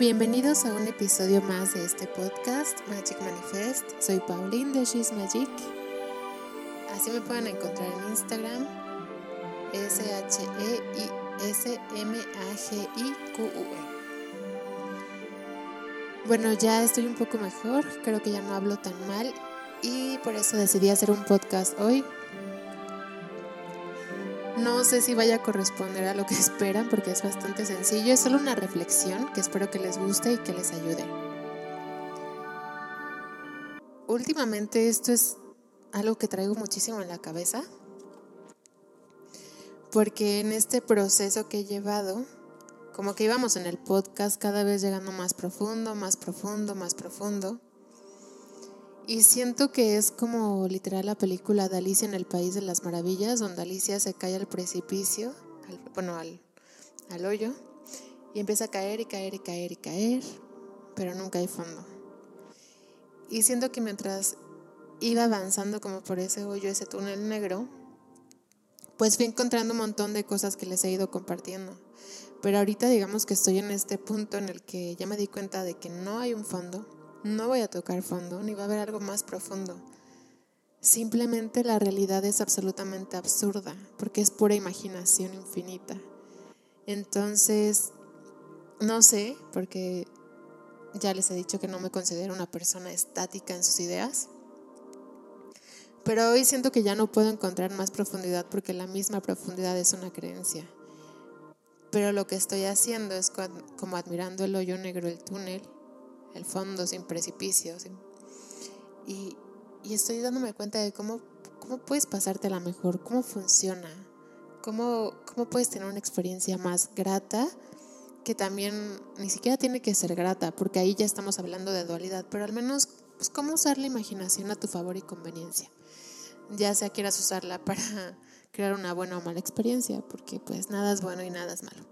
Bienvenidos a un episodio más de este podcast Magic Manifest. Soy Pauline de She's Magic. Así me pueden encontrar en Instagram. S-H-E-I-S-M-A-G-I-Q-U-E. Bueno, ya estoy un poco mejor. Creo que ya no hablo tan mal. Y por eso decidí hacer un podcast hoy no sé si vaya a corresponder a lo que esperan porque es bastante sencillo. Es solo una reflexión que espero que les guste y que les ayude. Últimamente esto es algo que traigo muchísimo en la cabeza porque en este proceso que he llevado, como que íbamos en el podcast cada vez llegando más profundo, más profundo, más profundo. Y siento que es como literal la película de Alicia en el País de las Maravillas, donde Alicia se cae al precipicio, bueno, al, al hoyo, y empieza a caer y caer y caer y caer, pero nunca hay fondo. Y siento que mientras iba avanzando como por ese hoyo, ese túnel negro, pues fui encontrando un montón de cosas que les he ido compartiendo. Pero ahorita digamos que estoy en este punto en el que ya me di cuenta de que no hay un fondo no voy a tocar fondo, ni va a haber algo más profundo. Simplemente la realidad es absolutamente absurda, porque es pura imaginación infinita. Entonces, no sé, porque ya les he dicho que no me considero una persona estática en sus ideas. Pero hoy siento que ya no puedo encontrar más profundidad porque la misma profundidad es una creencia. Pero lo que estoy haciendo es como admirando el hoyo negro del túnel el fondo sin precipicios. Y, estoy dándome cuenta de cómo, cómo puedes pasarte la mejor, cómo funciona, cómo, cómo puedes tener una experiencia más grata, que también ni siquiera tiene que ser grata, porque ahí ya estamos hablando de dualidad, pero al menos pues, cómo usar la imaginación a tu favor y conveniencia. Ya sea quieras usarla para crear una buena o mala experiencia, porque pues nada es bueno y nada es malo.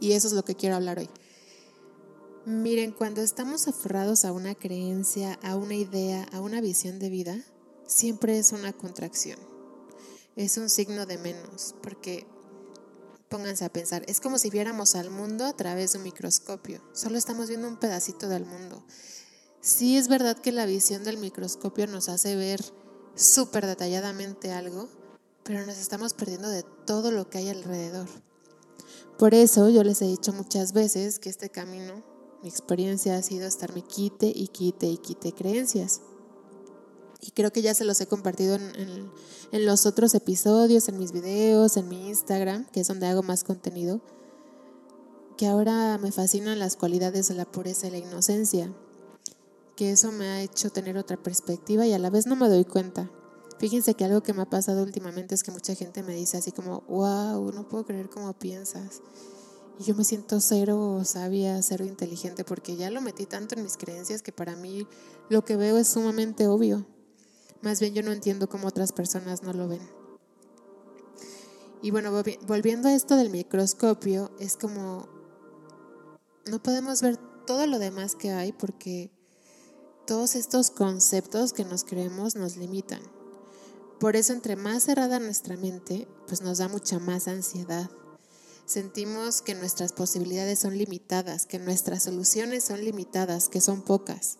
Y eso es lo que quiero hablar hoy. Miren, cuando estamos aferrados a una creencia, a una idea, a una visión de vida, siempre es una contracción. Es un signo de menos, porque pónganse a pensar, es como si viéramos al mundo a través de un microscopio. Solo estamos viendo un pedacito del mundo. Sí es verdad que la visión del microscopio nos hace ver súper detalladamente algo, pero nos estamos perdiendo de todo lo que hay alrededor. Por eso yo les he dicho muchas veces que este camino mi experiencia ha sido estarme quite y quite y quite creencias. Y creo que ya se los he compartido en, en, los otros episodios, en mis videos, en mi Instagram, que es donde hago más contenido, que ahora me fascinan las cualidades de la pureza y la inocencia, que eso me ha hecho tener otra perspectiva y a la vez no me doy cuenta. Fíjense que algo que me ha pasado últimamente es que mucha gente me dice así como, wow, no puedo creer cómo piensas. Y yo me siento cero sabia, cero inteligente, porque ya lo metí tanto en mis creencias que para mí lo que veo es sumamente obvio. Más bien yo no entiendo cómo otras personas no lo ven. Y bueno, volviendo a esto del microscopio, es como no podemos ver todo lo demás que hay porque todos estos conceptos que nos creemos nos limitan. Por eso entre más cerrada nuestra mente, pues nos da mucha más ansiedad sentimos que nuestras posibilidades son limitadas, que nuestras soluciones son limitadas, que son pocas.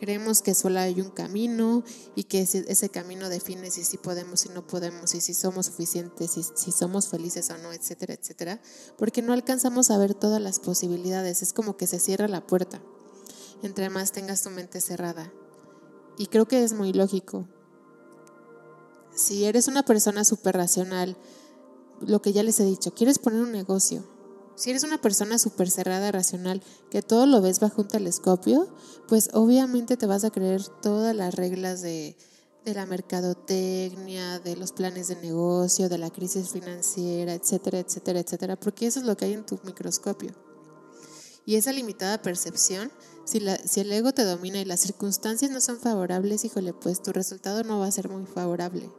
Creemos que solo hay un camino y que ese, camino define si sí podemos, si no podemos, y si somos suficientes, si, si somos felices o no, etcétera, etcétera, porque no alcanzamos a ver todas las posibilidades. Es como que se cierra la puerta entre más tengas tu mente cerrada. Y creo que es muy lógico. Si eres una persona súper racional, lo que ya les he dicho, quieres poner un negocio, si eres una persona súper cerrada, racional, que todo lo ves bajo un telescopio, pues obviamente te vas a creer todas las reglas de, de la mercadotecnia, de los planes de negocio, de la crisis financiera, etcétera, etcétera, etcétera, porque eso es lo que hay en tu microscopio. Y esa limitada percepción, si, la, si el ego te domina y las circunstancias no son favorables, híjole, pues tu resultado no va a ser muy favorable,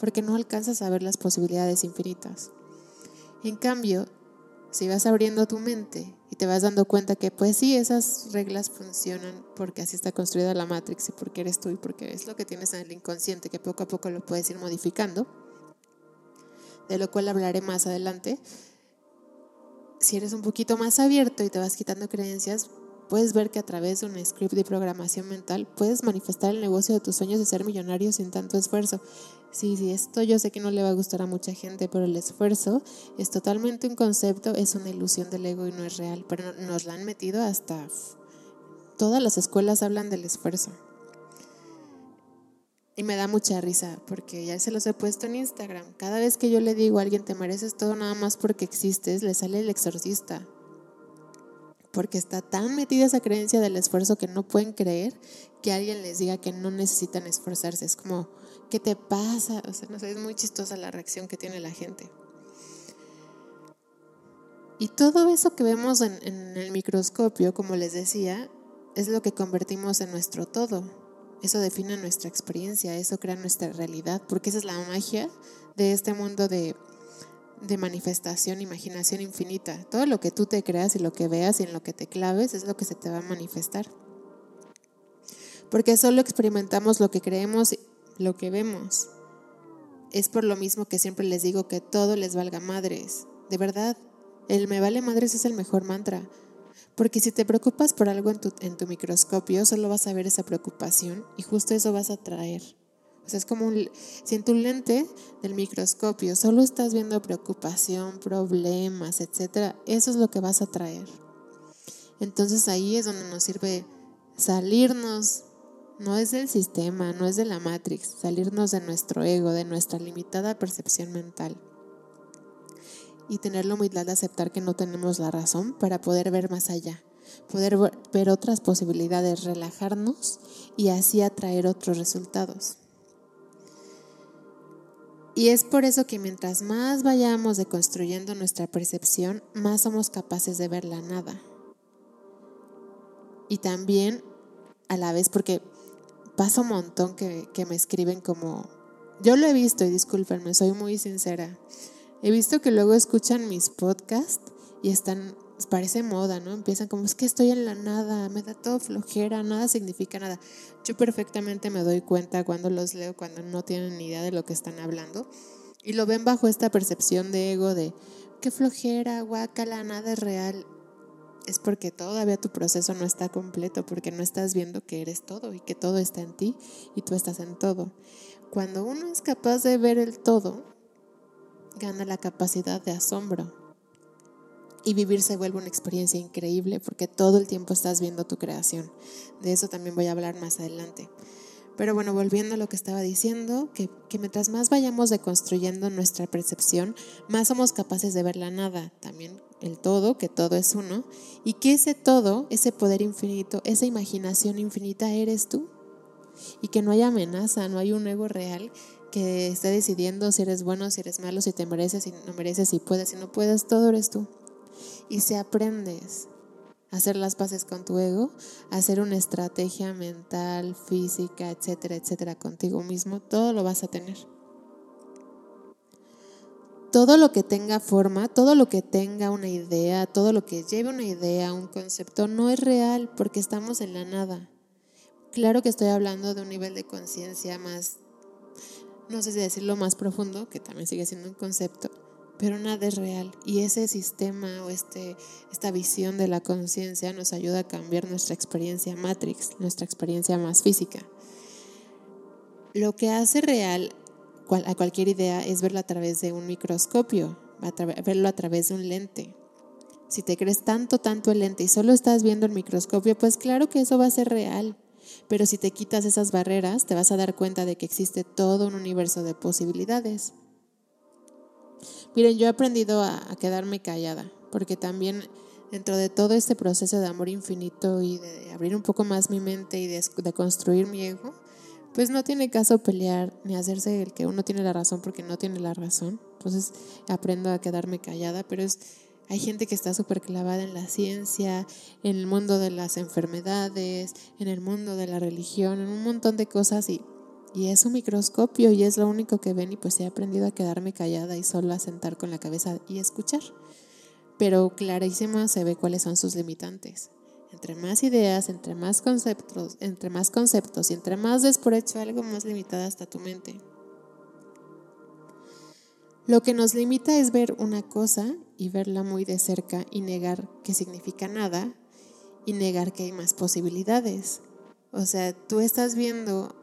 porque no alcanzas a ver las posibilidades infinitas. En cambio, si vas abriendo tu mente y te vas dando cuenta que pues sí, esas reglas funcionan porque así está construida la Matrix y porque eres tú y porque es lo que tienes en el inconsciente que poco a poco lo puedes ir modificando, de lo cual hablaré más adelante. Si eres un poquito más abierto y te vas quitando creencias, puedes ver que a través de un script de programación mental puedes manifestar el negocio de tus sueños de ser millonario sin tanto esfuerzo. Sí, sí, esto yo sé que no le va a gustar a mucha gente, pero el esfuerzo es totalmente un concepto, es una ilusión del ego y no es real, pero nos la han metido hasta... Todas las escuelas hablan del esfuerzo. Y me da mucha risa porque ya se los he puesto en Instagram. Cada vez que yo le digo a alguien te mereces todo nada más porque existes, le sale el exorcista porque está tan metida esa creencia del esfuerzo que no pueden creer que alguien les diga que no necesitan esforzarse. Es como, ¿qué te pasa? O sea, no sé, es muy chistosa la reacción que tiene la gente. Y todo eso que vemos en, el microscopio, como les decía, es lo que convertimos en nuestro todo. Eso define nuestra experiencia, eso crea nuestra realidad, porque esa es la magia de este mundo de de manifestación, imaginación infinita. Todo lo que tú te creas y lo que veas y en lo que te claves es lo que se te va a manifestar. Porque solo experimentamos lo que creemos, lo que vemos. Es por lo mismo que siempre les digo que todo les valga madres. De verdad, el me vale madres es el mejor mantra. Porque si te preocupas por algo en tu, en tu microscopio, solo vas a ver esa preocupación y justo eso vas a traer es como un, si en tu lente del microscopio solo estás viendo preocupación, problemas, etcétera, eso es lo que vas a traer. Entonces ahí es donde nos sirve salirnos, no es del sistema, no es de la Matrix, salirnos de nuestro ego, de nuestra limitada percepción mental. Y tener la humildad de aceptar que no tenemos la razón para poder ver más allá, poder ver otras posibilidades, relajarnos y así atraer otros resultados. Y es por eso que mientras más vayamos deconstruyendo nuestra percepción, más somos capaces de ver la nada. Y también a la vez, porque pasa un montón que, que me escriben como, yo lo he visto y discúlpenme, soy muy sincera. He visto que luego escuchan mis podcasts y están parece moda, ¿no? Empiezan como, es que estoy en la nada, me da todo flojera, nada significa nada. Yo perfectamente me doy cuenta cuando los leo, cuando no tienen ni idea de lo que están hablando. Y lo ven bajo esta percepción de ego de, qué flojera, guacala, nada es real. Es porque todavía tu proceso no está completo, porque no estás viendo que eres todo y que todo está en ti y tú estás en todo. Cuando uno es capaz de ver el todo, gana la capacidad de asombro y vivir se vuelve una experiencia increíble porque todo el tiempo estás viendo tu creación. De eso también voy a hablar más adelante. Pero bueno, volviendo a lo que estaba diciendo, que, mientras más vayamos deconstruyendo nuestra percepción, más somos capaces de ver la nada, también el todo, que todo es uno, y que ese todo, ese poder infinito, esa imaginación infinita eres tú. Y que no hay amenaza, no hay un ego real que esté decidiendo si eres bueno, si eres malo, si te mereces, si no mereces, si puedes, si no puedes, todo eres tú. Y si aprendes a hacer las paces con tu ego, a hacer una estrategia mental, física, etcétera, etcétera, contigo mismo, todo lo vas a tener. Todo lo que tenga forma, todo lo que tenga una idea, todo lo que lleve una idea, un concepto, no es real porque estamos en la nada. Claro que estoy hablando de un nivel de conciencia más, no sé si decirlo más profundo, que también sigue siendo un concepto, pero nada es real. Y ese sistema o este, esta visión de la conciencia nos ayuda a cambiar nuestra experiencia matrix, nuestra experiencia más física. Lo que hace real a cualquier idea es verla a través de un microscopio, verlo a través de un lente. Si te crees tanto, tanto el lente y solo estás viendo el microscopio, pues claro que eso va a ser real. Pero si te quitas esas barreras, te vas a dar cuenta de que existe todo un universo de posibilidades. Miren, yo he aprendido a, quedarme callada, porque también dentro de todo este proceso de amor infinito y de abrir un poco más mi mente y de, construir mi ego, pues no tiene caso pelear ni hacerse el que uno tiene la razón porque no tiene la razón. Entonces aprendo a quedarme callada, pero es, hay gente que está súper clavada en la ciencia, en el mundo de las enfermedades, en el mundo de la religión, en un montón de cosas y y es un microscopio y es lo único que ven y pues he aprendido a quedarme callada y solo a sentar con la cabeza y escuchar. Pero clarísimo se ve cuáles son sus limitantes. Entre más ideas, entre más conceptos, entre más conceptos y entre más des por hecho algo más limitada está tu mente. Lo que nos limita es ver una cosa y verla muy de cerca y negar que significa nada y negar que hay más posibilidades. O sea, tú estás viendo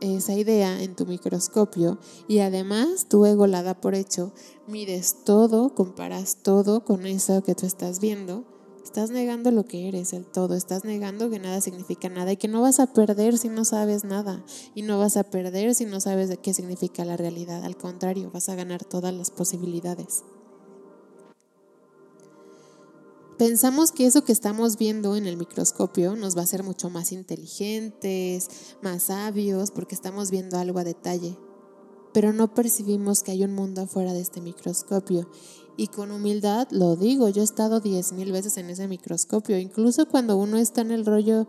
esa idea en tu microscopio y además tu ego la por hecho, mires todo, comparas todo con eso que tú estás viendo, estás negando lo que eres, el todo, estás negando que nada significa nada y que no vas a perder si no sabes nada y no vas a perder si no sabes de qué significa la realidad, al contrario, vas a ganar todas las posibilidades. Pensamos que eso que estamos viendo en el microscopio nos va a hacer mucho más inteligentes, más sabios, porque estamos viendo algo a detalle. Pero no percibimos que hay un mundo afuera de este microscopio. Y con humildad lo digo, yo he estado diez mil veces en ese microscopio. Incluso cuando uno está en el rollo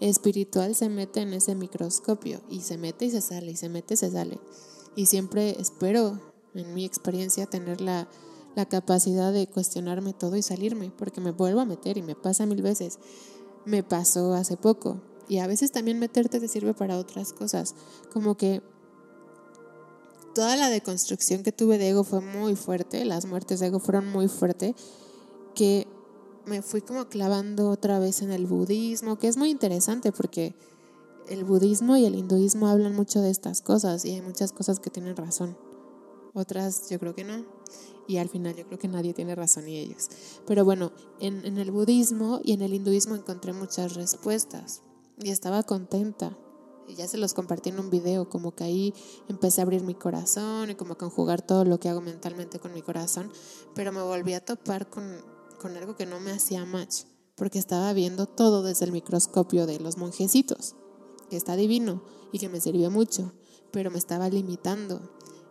espiritual, se mete en ese microscopio. Y se mete y se sale, y se mete y se sale. Y siempre espero, en mi experiencia, tener la la capacidad de cuestionarme todo y salirme, porque me vuelvo a meter y me pasa mil veces. Me pasó hace poco. Y a veces también meterte te sirve para otras cosas, como que toda la deconstrucción que tuve de ego fue muy fuerte, las muertes de ego fueron muy fuertes, que me fui como clavando otra vez en el budismo, que es muy interesante porque el budismo y el hinduismo hablan mucho de estas cosas y hay muchas cosas que tienen razón. Otras yo creo que no y al final yo creo que nadie tiene razón ni ellos. Pero bueno, en, en el budismo y en el hinduismo encontré muchas respuestas y estaba contenta. Ya se los compartí en un video, como que ahí empecé a abrir mi corazón y como a conjugar todo lo que hago mentalmente con mi corazón, pero me volví a topar con, con algo que no me hacía match, porque estaba viendo todo desde el microscopio de los monjecitos, que está divino y que me sirvió mucho, pero me estaba limitando.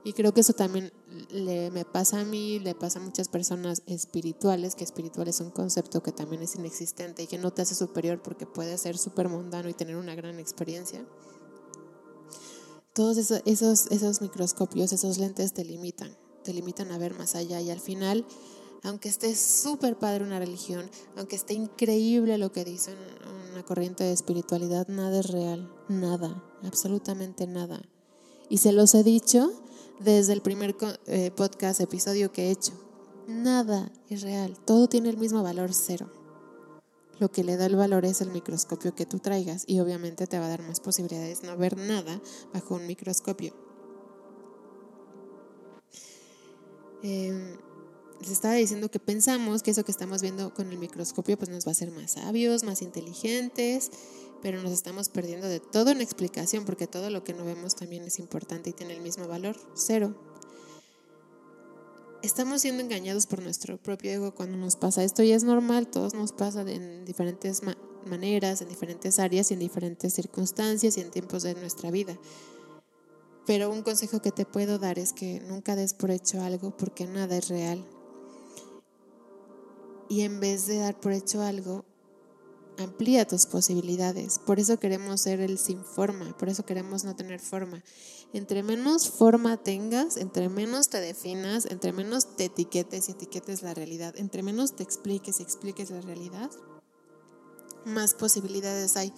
Y creo que eso también le, me pasa a mí, le pasa a muchas personas espirituales, que espiritual es un concepto que también es inexistente y que no te hace superior porque puede ser súper mundano y tener una gran experiencia. Todos esos, esos, esos microscopios, esos lentes te limitan, te limitan a ver más allá y al final aunque esté súper padre una religión, aunque esté increíble lo que dicen una corriente de espiritualidad, nada es real, nada, absolutamente nada. Y se los he dicho desde el primer eh, podcast, episodio que he hecho. Nada es real, todo tiene el mismo valor cero. Lo que le da el valor es el microscopio que tú traigas y obviamente te va a dar más posibilidades no ver nada bajo un microscopio. Eh, les estaba diciendo que pensamos que eso que estamos viendo con el microscopio pues nos va a hacer más sabios, más inteligentes, pero nos estamos perdiendo de todo en explicación porque todo lo que no vemos también es importante y tiene el mismo valor, cero. Estamos siendo engañados por nuestro propio ego cuando nos pasa esto y es normal, todos nos pasa en diferentes maneras, en diferentes áreas y en diferentes circunstancias y en tiempos de nuestra vida. Pero un consejo que te puedo dar es que nunca des por hecho algo porque nada es real. Y en vez de dar por hecho algo, amplía tus posibilidades. Por eso queremos ser el sin forma, por eso queremos no tener forma. Entre menos forma tengas, entre menos te definas, entre menos te etiquetes y etiquetes la realidad, entre menos te expliques y expliques la realidad, más posibilidades hay.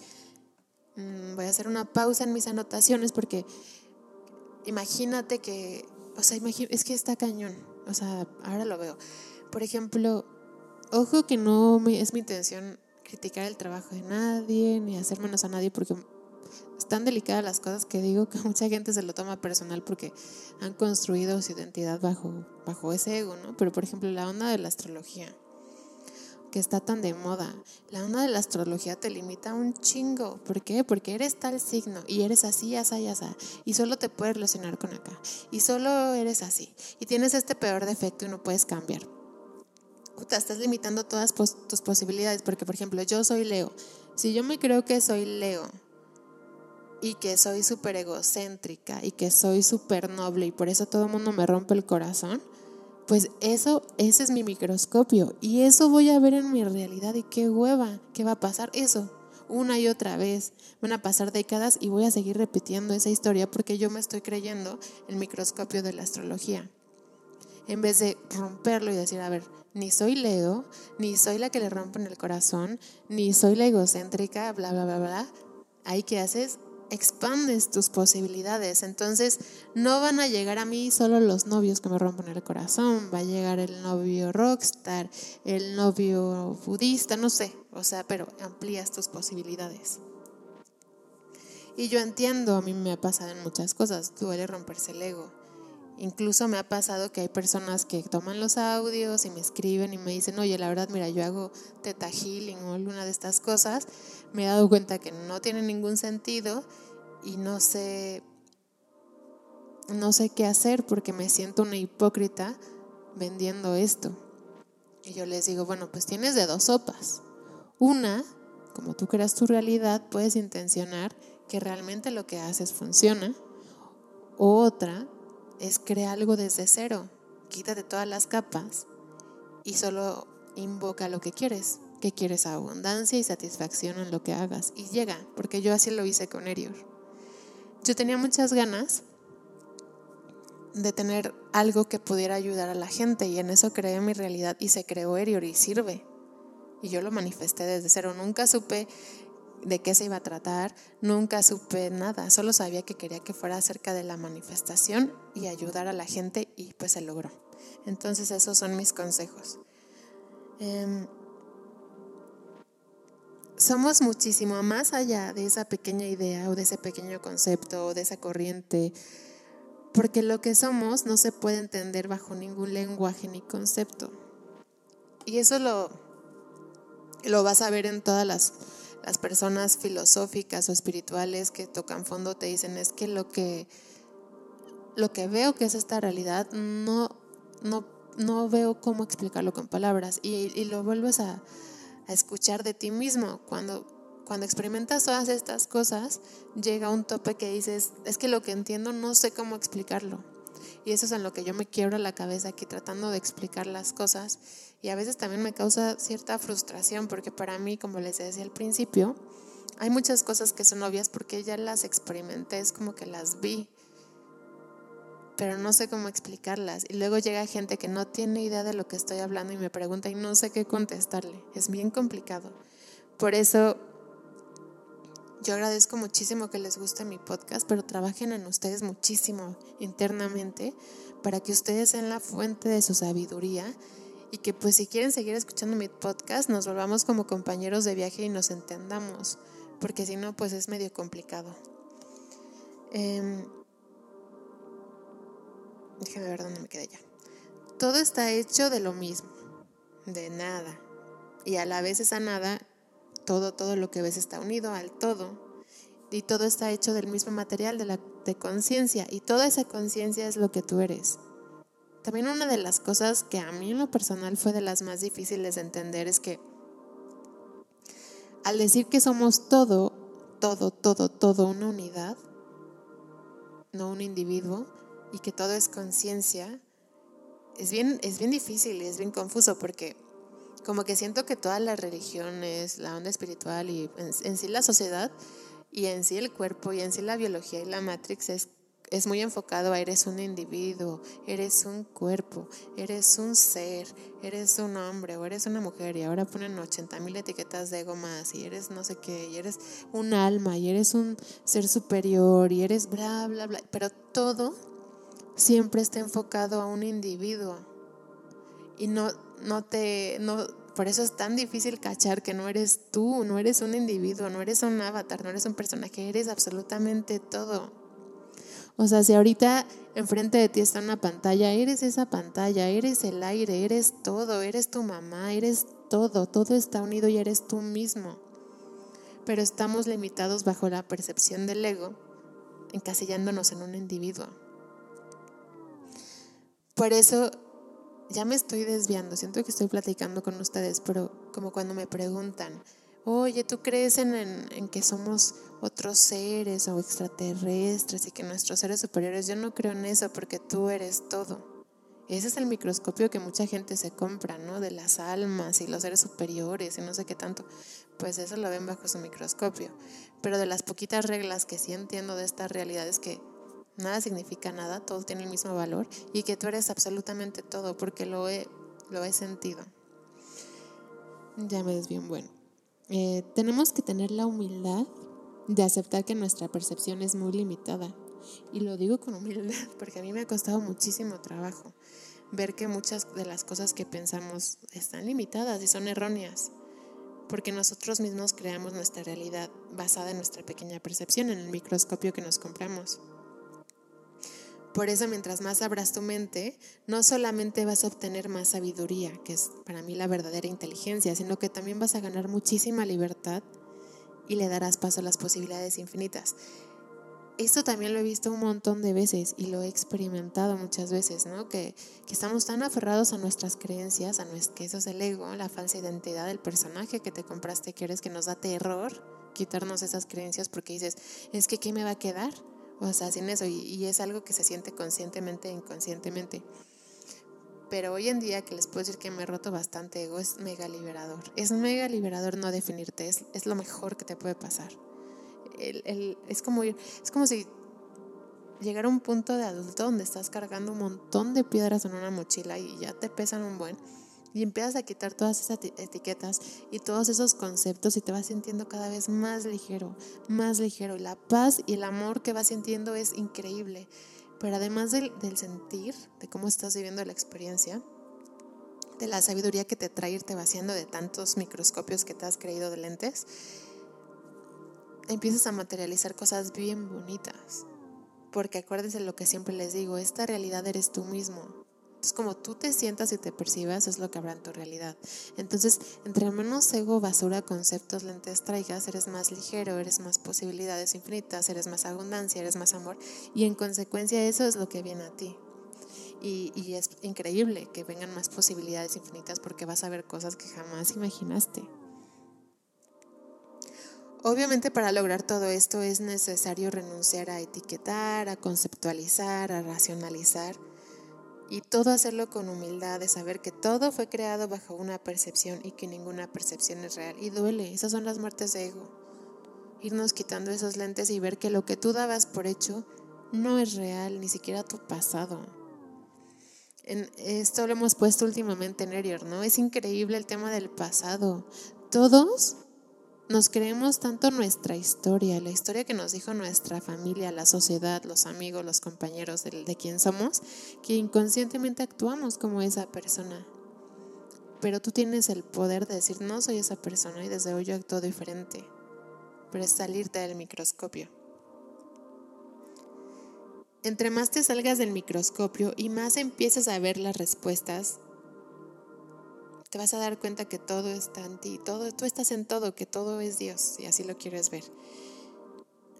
Mm, voy a hacer una pausa en mis anotaciones porque imagínate que, o sea, es que está cañón. O sea, ahora lo veo. Por ejemplo, ojo que no es mi intención criticar el trabajo de nadie, ni hacer menos a nadie, porque están delicadas las cosas que digo que mucha gente se lo toma personal porque han construido su identidad bajo, bajo ese ego, ¿no? Pero por ejemplo, la onda de la astrología, que está tan de moda, la onda de la astrología te limita un chingo. ¿Por qué? Porque eres tal signo y eres así, así, así, y solo te puedes relacionar con acá, y solo eres así, y tienes este peor defecto y no puedes cambiar. Estás limitando todas tus posibilidades, porque por ejemplo, yo soy Leo. Si yo me creo que soy Leo, y que soy súper egocéntrica y que soy súper noble y por eso todo el mundo me rompe el corazón, pues eso, ese es mi microscopio y eso voy a ver en mi realidad y qué hueva, qué va a pasar eso una y otra vez. Van a pasar décadas y voy a seguir repitiendo esa historia porque yo me estoy creyendo el microscopio de la astrología. En vez de romperlo y decir, a ver, ni soy Leo, ni soy la que le rompen el corazón, ni soy la egocéntrica, bla, bla, bla, bla. Ahí que haces, expandes tus posibilidades. Entonces, no van a llegar a mí solo los novios que me rompen el corazón, va a llegar el novio rockstar, el novio budista, no sé, o sea, pero amplías tus posibilidades. Y yo entiendo, a mí me ha pasado en muchas cosas, duele romperse el ego. Incluso me ha pasado que hay personas que toman los audios y me escriben y me dicen, oye, la verdad, mira, yo hago teta healing o alguna de estas cosas. Me he dado cuenta que no tiene ningún sentido y no sé, no sé qué hacer porque me siento una hipócrita vendiendo esto. Y yo les digo, bueno, pues tienes de dos sopas. Una, como tú creas tu realidad, puedes intencionar que realmente lo que haces funciona. otra, es crear algo desde cero. Quítate todas las capas y solo invoca lo que quieres. Que quieres abundancia y satisfacción en lo que hagas. Y llega, porque yo así lo hice con Erior. Yo tenía muchas ganas de tener algo que pudiera ayudar a la gente y en eso creé mi realidad y se creó Erior y sirve. Y yo lo manifesté desde cero. Nunca supe de qué se iba a tratar, nunca supe nada, solo sabía que quería que fuera acerca de la manifestación y ayudar a la gente y pues se logró. Entonces esos son mis consejos. Em, somos muchísimo más allá de esa pequeña idea o de ese pequeño concepto o de esa corriente, porque lo que somos no se puede entender bajo ningún lenguaje ni concepto. Y eso lo, lo vas a ver en todas las las personas filosóficas o espirituales que tocan fondo te dicen es que lo que lo que veo que es esta realidad no no no veo cómo explicarlo con palabras y, lo vuelves a, a, escuchar de ti mismo. Cuando cuando experimentas todas estas cosas llega un tope que dices es que lo que entiendo no sé cómo explicarlo y eso es en lo que yo me quiebro la cabeza aquí tratando de explicar las cosas. Y a veces también me causa cierta frustración porque para mí, como les decía al principio, hay muchas cosas que son obvias porque ya las experimenté, es como que las vi, pero no sé cómo explicarlas. Y luego llega gente que no tiene idea de lo que estoy hablando y me pregunta y no sé qué contestarle. Es bien complicado. Por eso yo agradezco muchísimo que les guste mi podcast, pero trabajen en ustedes muchísimo internamente para que ustedes sean la fuente de su sabiduría y que pues si quieren seguir escuchando mi podcast nos volvamos como compañeros de viaje y nos entendamos, porque si no pues es medio complicado. Eh, ver dónde me quedé ya. Todo está hecho de lo mismo, de nada. Y a la vez esa nada todo, todo lo que ves está unido al todo. Y todo está hecho del mismo material, de, de conciencia. Y toda esa conciencia es lo que tú eres. También una de las cosas que a mí en lo personal fue de las más difíciles de entender es que al decir que somos todo, todo, todo, todo una unidad, no un individuo, y que todo es conciencia, es bien, es bien difícil y es bien confuso porque como que siento que todas las religiones, la onda espiritual y en, sí la sociedad y en sí el cuerpo y en sí la biología y la matrix es, es muy enfocado a eres un individuo, eres un cuerpo, eres un ser, eres un hombre o eres una mujer y ahora ponen 80 mil etiquetas de ego más y eres no sé qué y eres un alma y eres un ser superior y eres bla, bla, bla, pero todo siempre está enfocado a un individuo Y no, no te, no, por eso es tan difícil cachar que no eres tú, no eres un individuo, no eres un avatar, no eres un personaje, eres absolutamente todo. O sea, si ahorita enfrente de ti está una pantalla, eres esa pantalla, eres el aire, eres todo, eres tu mamá, eres todo, todo está unido y eres tú mismo. Pero estamos limitados bajo la percepción del ego, encasillándonos en un individuo. Por eso ya me estoy desviando, siento que estoy platicando con ustedes, pero como cuando me preguntan, oye, ¿tú crees en, que somos otros seres o extraterrestres y que nuestros seres superiores? Yo no creo en eso porque tú eres todo. Ese es el microscopio que mucha gente se compra, ¿no? De las almas y los seres superiores y no sé qué tanto. Pues eso lo ven bajo su microscopio. Pero de las poquitas reglas que sí entiendo de esta realidad es que nada significa nada, todo tiene el mismo valor y que tú eres absolutamente todo porque lo he, lo he sentido. Ya me bien bueno. Eh, tenemos que tener la humildad de aceptar que nuestra percepción es muy limitada. Y lo digo con humildad porque a mí me ha costado muchísimo trabajo ver que muchas de las cosas que pensamos están limitadas y son erróneas. Porque nosotros mismos creamos nuestra realidad basada en nuestra pequeña percepción, en el microscopio que nos compramos. Por eso mientras más abras tu mente, no solamente vas a obtener más sabiduría, que es para mí la verdadera inteligencia, sino que también vas a ganar muchísima libertad y le darás paso a las posibilidades infinitas. Esto también lo he visto un montón de veces y lo he experimentado muchas veces, ¿no? Que, que estamos tan aferrados a nuestras creencias, a nuestro, que eso es el ego, la falsa identidad del personaje que te compraste, que eres que nos da terror quitarnos esas creencias porque dices, es que ¿qué me va a quedar? O sea, sin eso, y, es algo que se siente conscientemente e inconscientemente. Pero hoy en día que les puedo decir que me he roto bastante ego, es mega liberador. Es mega liberador no definirte, es, es lo mejor que te puede pasar. El, es, como, es como si llegara a un punto de adulto donde estás cargando un montón de piedras en una mochila y ya te pesan un buen y empiezas a quitar todas esas etiquetas y todos esos conceptos y te vas sintiendo cada vez más ligero, más ligero. Y la paz y el amor que vas sintiendo es increíble. Pero además del, del sentir, de cómo estás viviendo la experiencia, de la sabiduría que te trae irte vaciando de tantos microscopios que te has creído de lentes, empiezas a materializar cosas bien bonitas. Porque acuérdense lo que siempre les digo, esta realidad eres tú mismo. Entonces, como tú te sientas y te percibas, es lo que habrá en tu realidad. Entonces, entre menos ego, basura, conceptos, lentes traigas, eres más ligero, eres más posibilidades infinitas, eres más abundancia, eres más amor. Y en consecuencia, eso es lo que viene a ti. Y, es increíble que vengan más posibilidades infinitas porque vas a ver cosas que jamás imaginaste. Obviamente para lograr todo esto es necesario renunciar a etiquetar, a conceptualizar, a racionalizar y todo hacerlo con humildad de saber que todo fue creado bajo una percepción y que ninguna percepción es real. Y duele, esas son las muertes de ego. Irnos quitando esos lentes y ver que lo que tú dabas por hecho no es real, ni siquiera tu pasado. En esto lo hemos puesto últimamente en Erior, ¿no? Es increíble el tema del pasado. Todos nos creemos tanto nuestra historia, la historia que nos dijo nuestra familia, la sociedad, los amigos, los compañeros de, quien somos, que inconscientemente actuamos como esa persona. Pero tú tienes el poder de decir, no soy esa persona y desde hoy yo actúo diferente. Pero es salirte del microscopio. Entre más te salgas del microscopio y más empiezas a ver las respuestas, te vas a dar cuenta que todo está en ti, todo, tú estás en todo, que todo es Dios, y así lo quieres ver.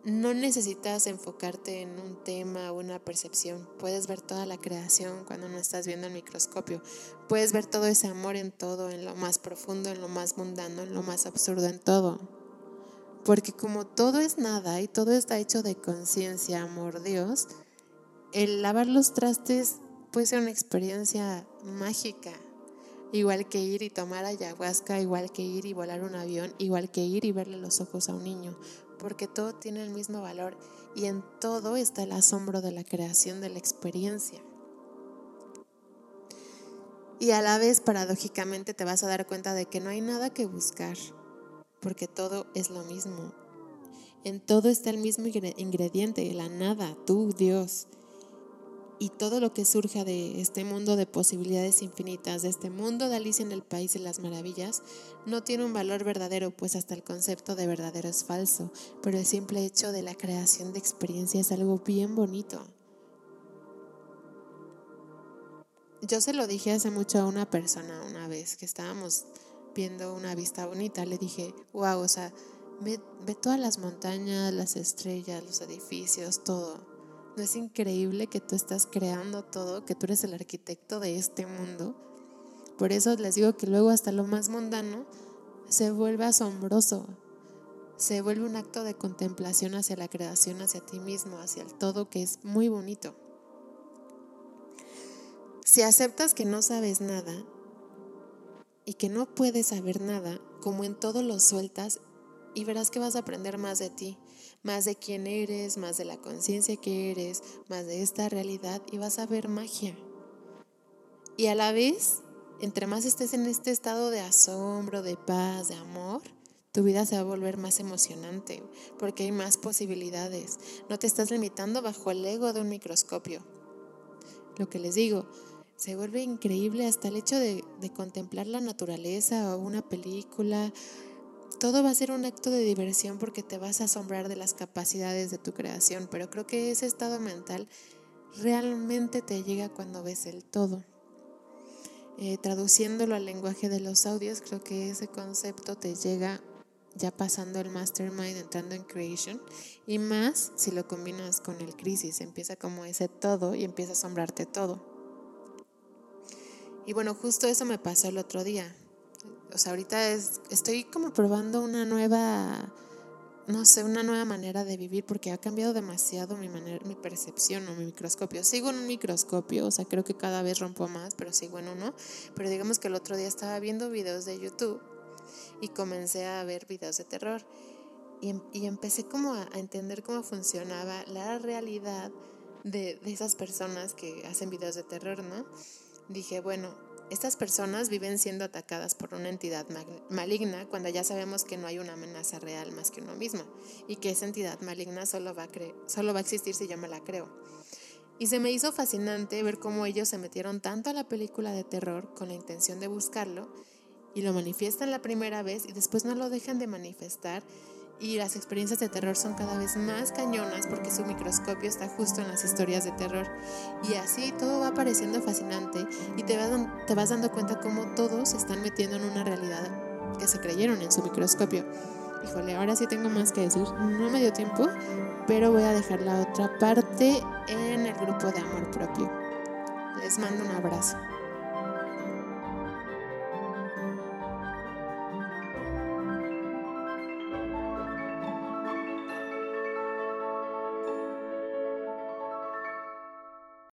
No necesitas enfocarte en un tema o una percepción. Puedes ver toda la creación cuando no estás viendo el microscopio. Puedes ver todo ese amor en todo, en lo más profundo, en lo más mundano, en lo más absurdo, en todo. Porque como todo es nada y todo está hecho de conciencia, amor, Dios, el lavar los trastes puede ser una experiencia mágica, Igual que ir y tomar ayahuasca, igual que ir y volar un avión, igual que ir y verle los ojos a un niño, porque todo tiene el mismo valor y en todo está el asombro de la creación de la experiencia. Y a la vez, paradójicamente, te vas a dar cuenta de que no hay nada que buscar, porque todo es lo mismo. En todo está el mismo ingrediente, la nada, tú, Dios. Y todo lo que surja de este mundo de posibilidades infinitas, de este mundo de Alicia en el País de las Maravillas, no tiene un valor verdadero, pues hasta el concepto de verdadero es falso, pero el simple hecho de la creación de experiencia es algo bien bonito. Yo se lo dije hace mucho a una persona una vez que estábamos viendo una vista bonita, le dije, wow, o sea, ve, ve todas las montañas, las estrellas, los edificios, todo ¿No es increíble que tú estás creando todo, que tú eres el arquitecto de este mundo? Por eso les digo que luego hasta lo más mundano se vuelve asombroso, se vuelve un acto de contemplación hacia la creación, hacia ti mismo, hacia el todo, que es muy bonito. Si aceptas que no sabes nada y que no puedes saber nada, como en todo lo sueltas y verás que vas a aprender más de ti, más de quién eres, más de la conciencia que eres, más de esta realidad y vas a ver magia. Y a la vez, entre más estés en este estado de asombro, de paz, de amor, tu vida se va a volver más emocionante porque hay más posibilidades. No te estás limitando bajo el ego de un microscopio. Lo que les digo, se vuelve increíble hasta el hecho de, de contemplar la naturaleza o una película, todo va a ser un acto de diversión porque te vas a asombrar de las capacidades de tu creación, pero creo que ese estado mental realmente te llega cuando ves el todo. Eh, traduciéndolo al lenguaje de los audios, creo que ese concepto te llega ya pasando el mastermind, entrando en creation, y más si lo combinas con el crisis, empieza como ese todo y empieza a asombrarte todo. Y bueno, justo eso me pasó el otro día o sea, ahorita es, estoy como probando una nueva, no sé, una nueva manera de vivir porque ha cambiado demasiado mi manera, mi percepción o mi microscopio. Sigo en un microscopio, o sea, creo que cada vez rompo más, pero sigo en uno. Pero digamos que el otro día estaba viendo videos de YouTube y comencé a ver videos de terror. Y, em, empecé como a, a, entender cómo funcionaba la realidad de, de esas personas que hacen videos de terror, ¿no? Dije, bueno, estas personas viven siendo atacadas por una entidad maligna cuando ya sabemos que no hay una amenaza real más que uno mismo y que esa entidad maligna solo va a, solo va a existir si yo me la creo. Y se me hizo fascinante ver cómo ellos se metieron tanto a la película de terror con la intención de buscarlo y lo manifiestan la primera vez y después no lo dejan de manifestar y las experiencias de terror son cada vez más cañonas porque su microscopio está justo en las historias de terror. Y así todo va pareciendo fascinante y te vas, te vas dando cuenta cómo todos se están metiendo en una realidad que se creyeron en su microscopio. Híjole, ahora sí tengo más que decir. No me dio tiempo, pero voy a dejar la otra parte en el grupo de amor propio. Les mando un abrazo.